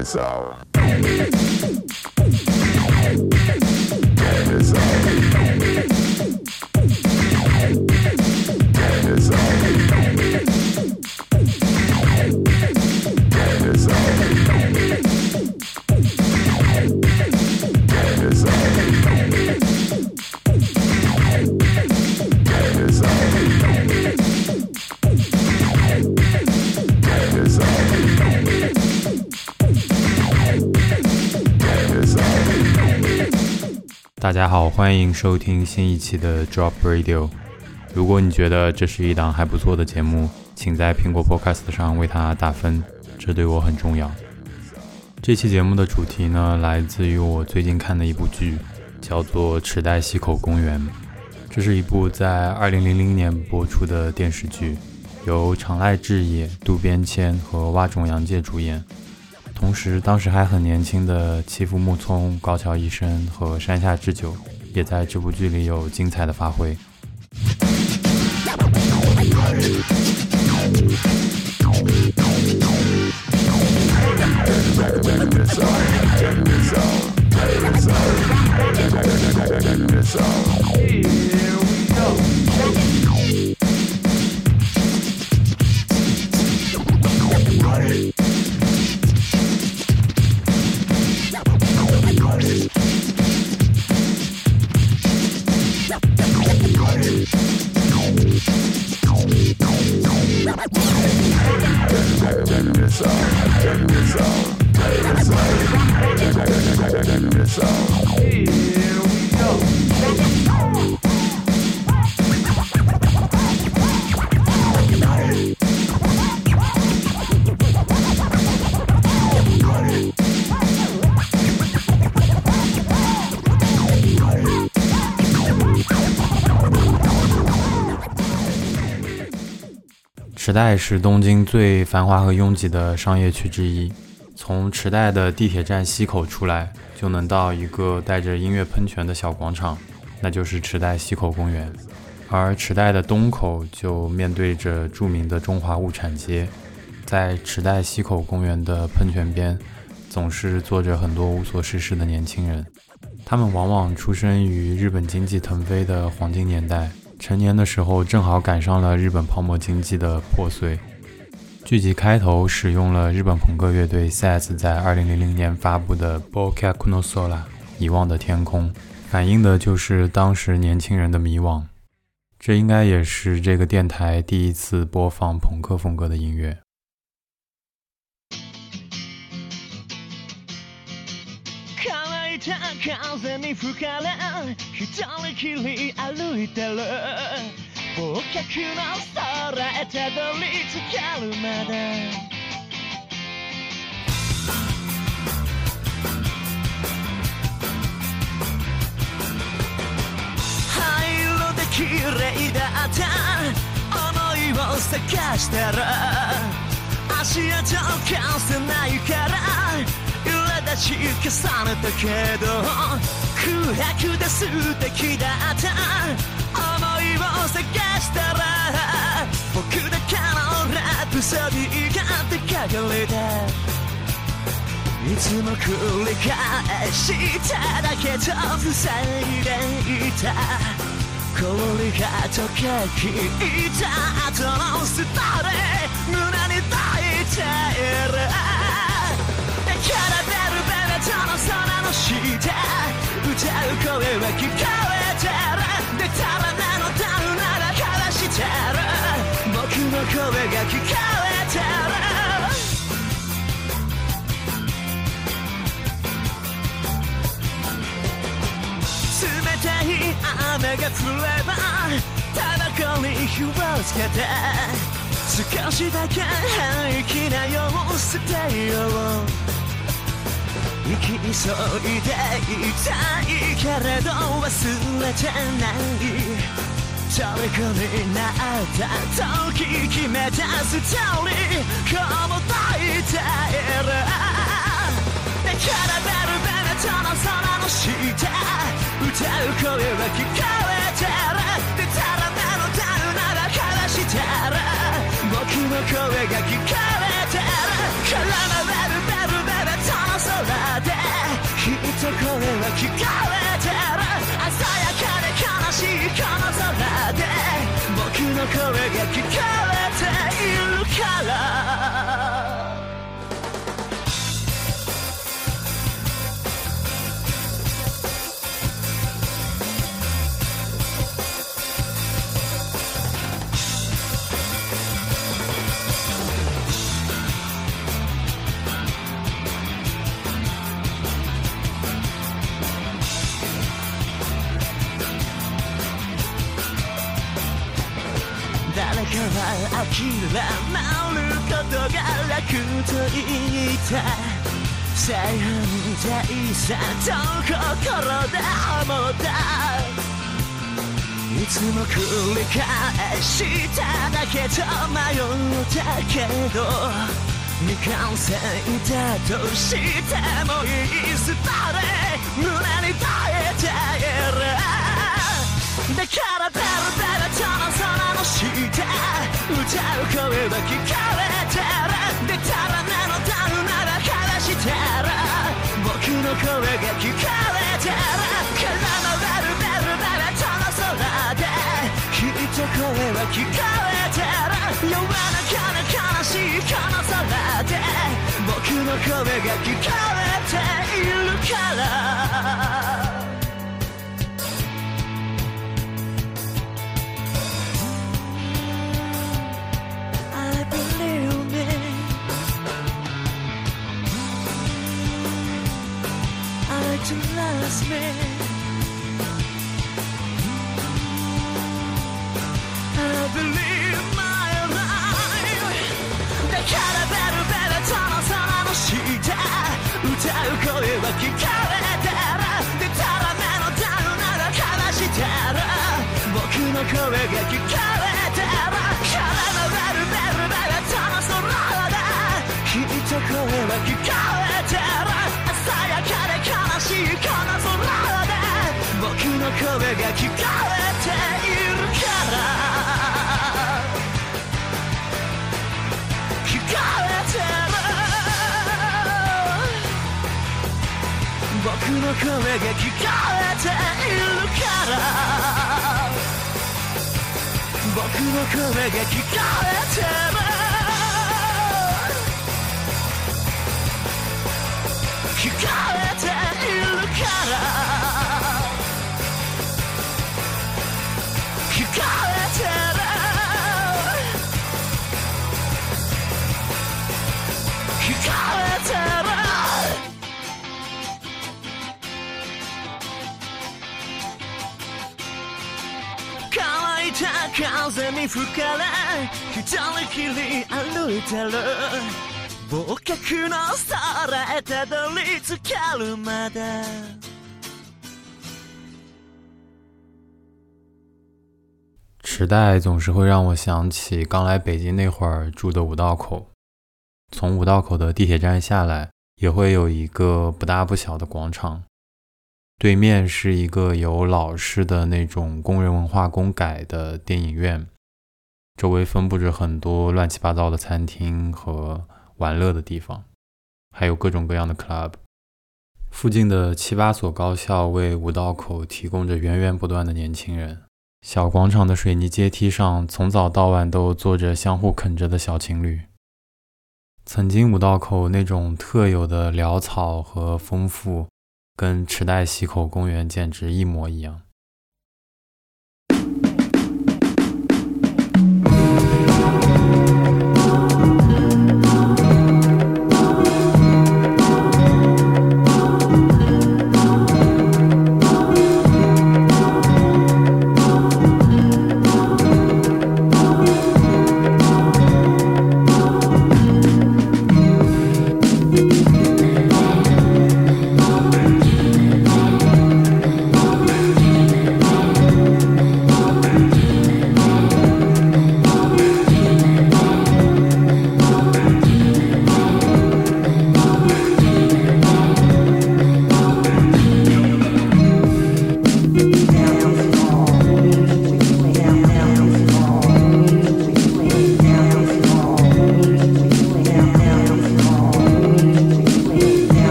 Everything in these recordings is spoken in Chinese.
it's out. Uh, and it's uh, 大家好，欢迎收听新一期的 Drop Radio。如果你觉得这是一档还不错的节目，请在苹果 Podcast 上为它打分，这对我很重要。这期节目的主题呢，来自于我最近看的一部剧，叫做《池袋西口公园》。这是一部在2000年播出的电视剧，由长濑智也、渡边谦和蛙冢洋介主演。同时，当时还很年轻的欺负木聪、高桥医生和山下智久，也在这部剧里有精彩的发挥。池袋是东京最繁华和拥挤的商业区之一。从池袋的地铁站西口出来，就能到一个带着音乐喷泉的小广场，那就是池袋西口公园。而池袋的东口就面对着著名的中华物产街。在池袋西口公园的喷泉边，总是坐着很多无所事事的年轻人。他们往往出生于日本经济腾飞的黄金年代。成年的时候，正好赶上了日本泡沫经济的破碎。剧集开头使用了日本朋克乐队 SAS 在2000年发布的《Bocca n o Sol》a 遗忘的天空，反映的就是当时年轻人的迷惘。这应该也是这个电台第一次播放朋克风格的音乐。た風に吹かれ一人きり歩いてる忘却の空へたどり着けるまで綺麗だった想いを探してる足跡を消せないから正し重ねたけど空白で素敵だった思いを探したら僕だけのラプソディが出かかれたいつも繰り返しただけと塞いでいた氷が溶けきった後のストーリー胸に抱いているして歌う声は聞こえてるでたらめのダウなら話してる僕の声が聞こえてる冷たい雨が降ればタバコに火をつけて少しだけ平気な様子でよう生き急いでいたいけれど忘れてない虜になった時決めたストーリーこも抱いているだからベルベルトの空の下歌う声は聞こえてるでたらめのダウならかしてる僕の声が聞こえてる絡まれるベルベルトの空と声は聞かれてる鮮やかで悲しいこの空で僕の声が聞こえているかららまることが楽と言いた再犯罪さと心で思ったいつも繰り返しただけと迷ったけど未完成だとしてもいいスパで胸に耐えているだからだルだル聞いた歌う声は聞かれてるでたらなのダウなら話してる僕の声が聞かれてる絡まれるベルならその空で聞いと声は聞かれてる夜かの悲しいこの空で僕の声が聞かれているから夢歌う声は聞かれてるでたらめのダウなら悲してる僕の声が聞かれてる空のベルベルベルとの空できっと声は聞かれてる声が聞こえているから僕の声が聞こえてる时代总是会让我想起刚来北京那会儿住的五道口。从五道口的地铁站下来，也会有一个不大不小的广场。对面是一个有老式的那种工人文化宫改的电影院，周围分布着很多乱七八糟的餐厅和玩乐的地方，还有各种各样的 club。附近的七八所高校为五道口提供着源源不断的年轻人。小广场的水泥阶梯上，从早到晚都坐着相互啃着的小情侣。曾经五道口那种特有的潦草和丰富。跟池袋西口公园简直一模一样。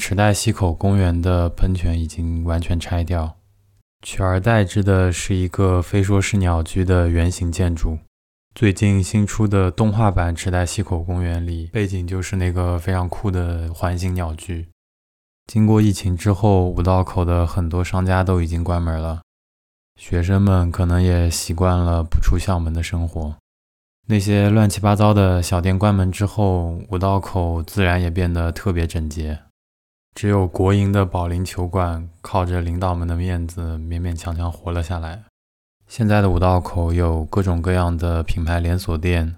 池袋西口公园的喷泉已经完全拆掉，取而代之的是一个非说是鸟居的圆形建筑。最近新出的动画版池袋西口公园里，背景就是那个非常酷的环形鸟居。经过疫情之后，五道口的很多商家都已经关门了，学生们可能也习惯了不出校门的生活。那些乱七八糟的小店关门之后，五道口自然也变得特别整洁。只有国营的保龄球馆靠着领导们的面子勉勉强强活了下来。现在的五道口有各种各样的品牌连锁店，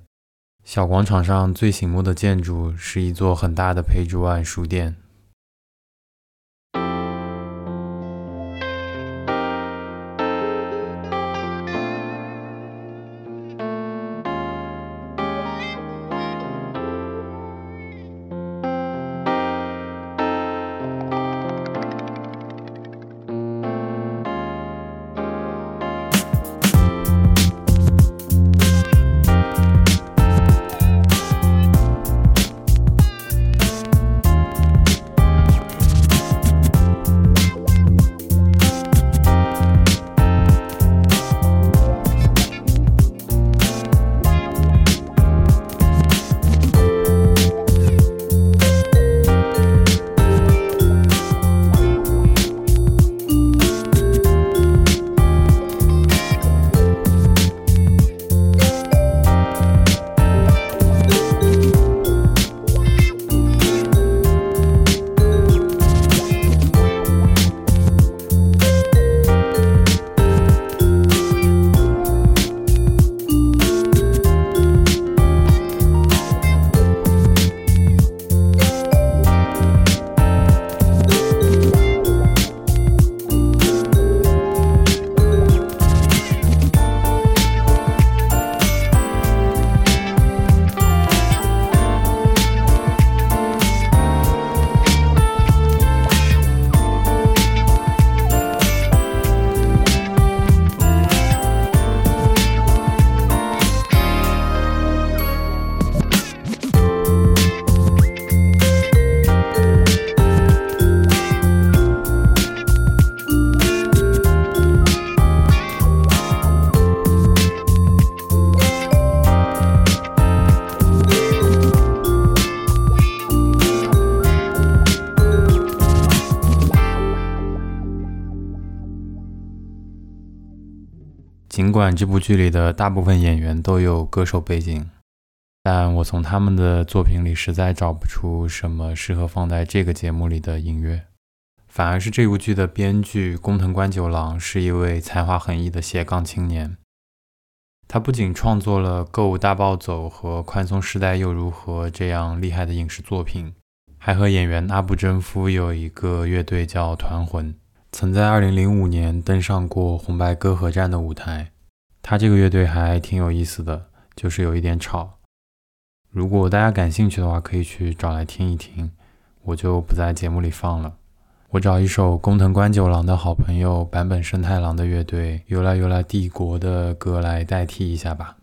小广场上最醒目的建筑是一座很大的 Page One 书店。尽管这部剧里的大部分演员都有歌手背景，但我从他们的作品里实在找不出什么适合放在这个节目里的音乐，反而是这部剧的编剧工藤官九郎是一位才华横溢的斜杠青年。他不仅创作了《歌舞大暴走》和《宽松时代又如何》这样厉害的影视作品，还和演员阿部贞夫有一个乐队叫团魂，曾在2005年登上过红白歌合战的舞台。他这个乐队还挺有意思的，就是有一点吵。如果大家感兴趣的话，可以去找来听一听。我就不在节目里放了，我找一首工藤官九郎的好朋友坂本生太郎的乐队《由来由来帝国》的歌来代替一下吧。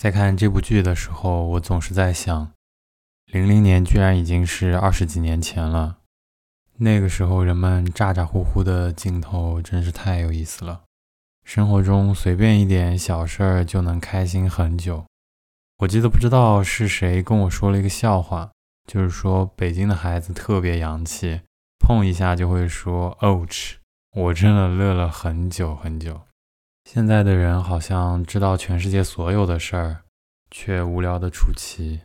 在看这部剧的时候，我总是在想，零零年居然已经是二十几年前了。那个时候人们咋咋呼呼的镜头真是太有意思了。生活中随便一点小事儿就能开心很久。我记得不知道是谁跟我说了一个笑话，就是说北京的孩子特别洋气，碰一下就会说 “ouch”，我真的乐了很久很久。现在的人好像知道全世界所有的事儿，却无聊的出奇。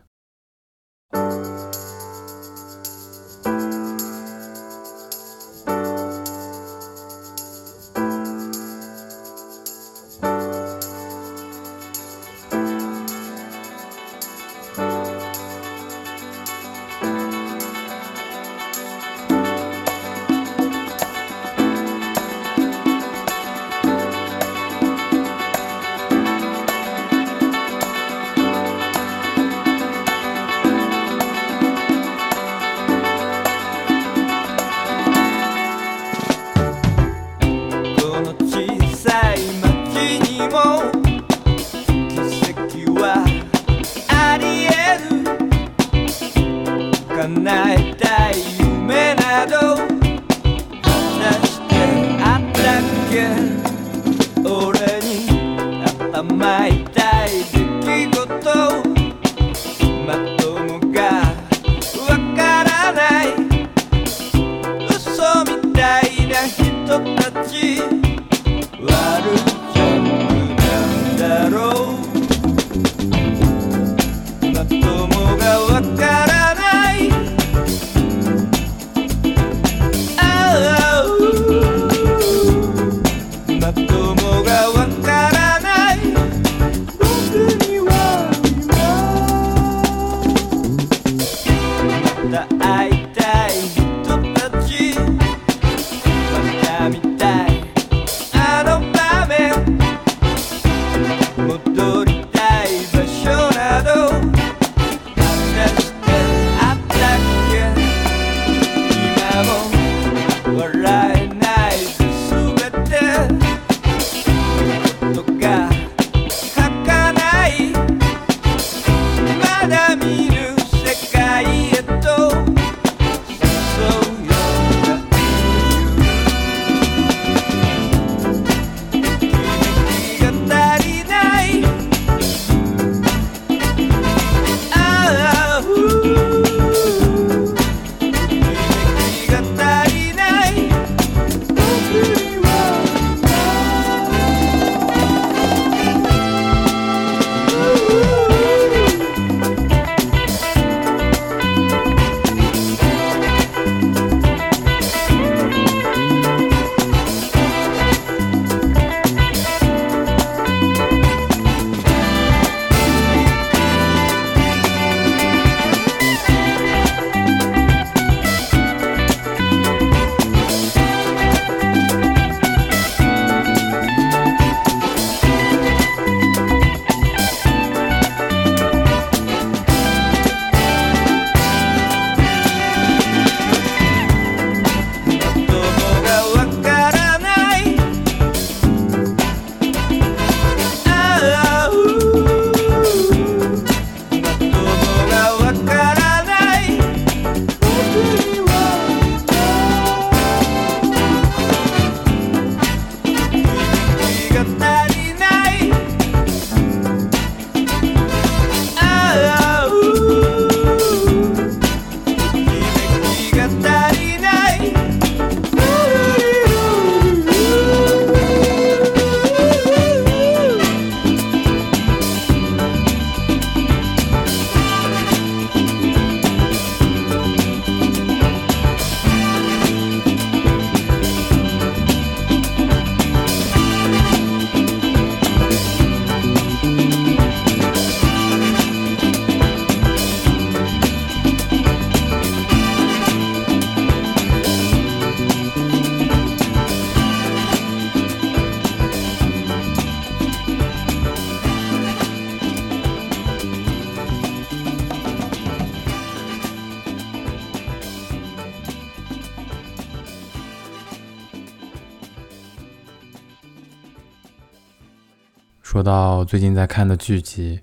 到最近在看的剧集，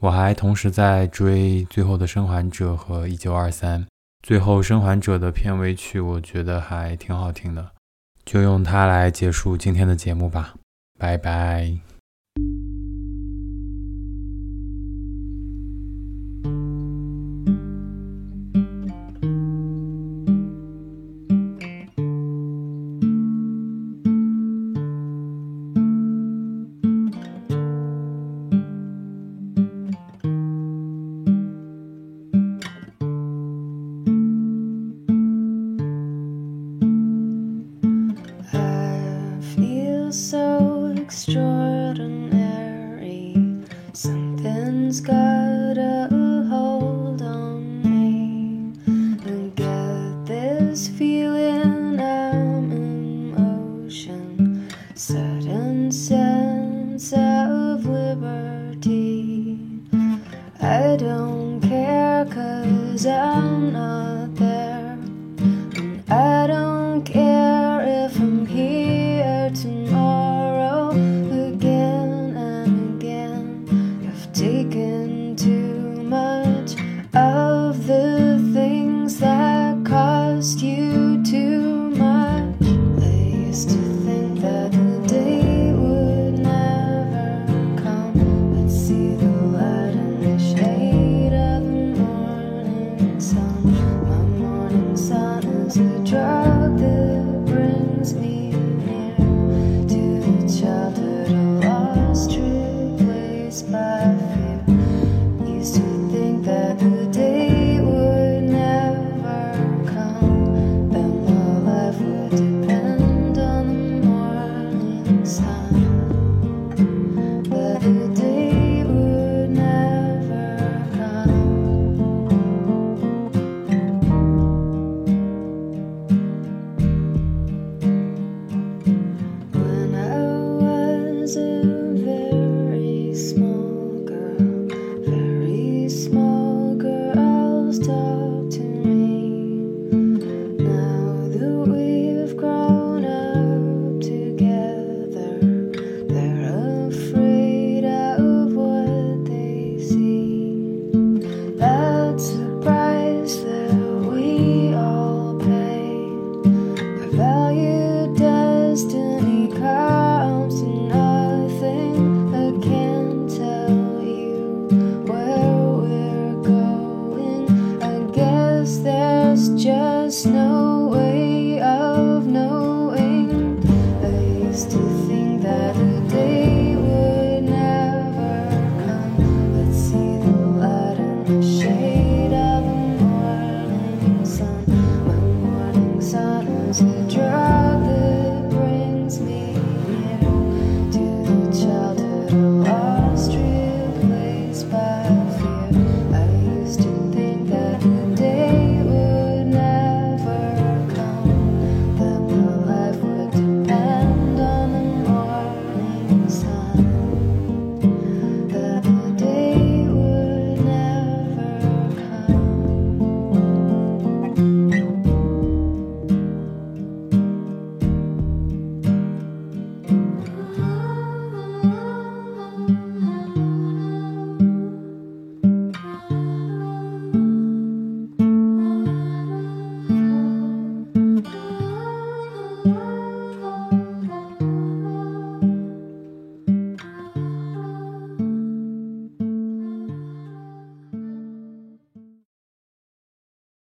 我还同时在追《最后的生还者》和《一九二三》。《最后生还者》的片尾曲我觉得还挺好听的，就用它来结束今天的节目吧。拜拜。taken to drive.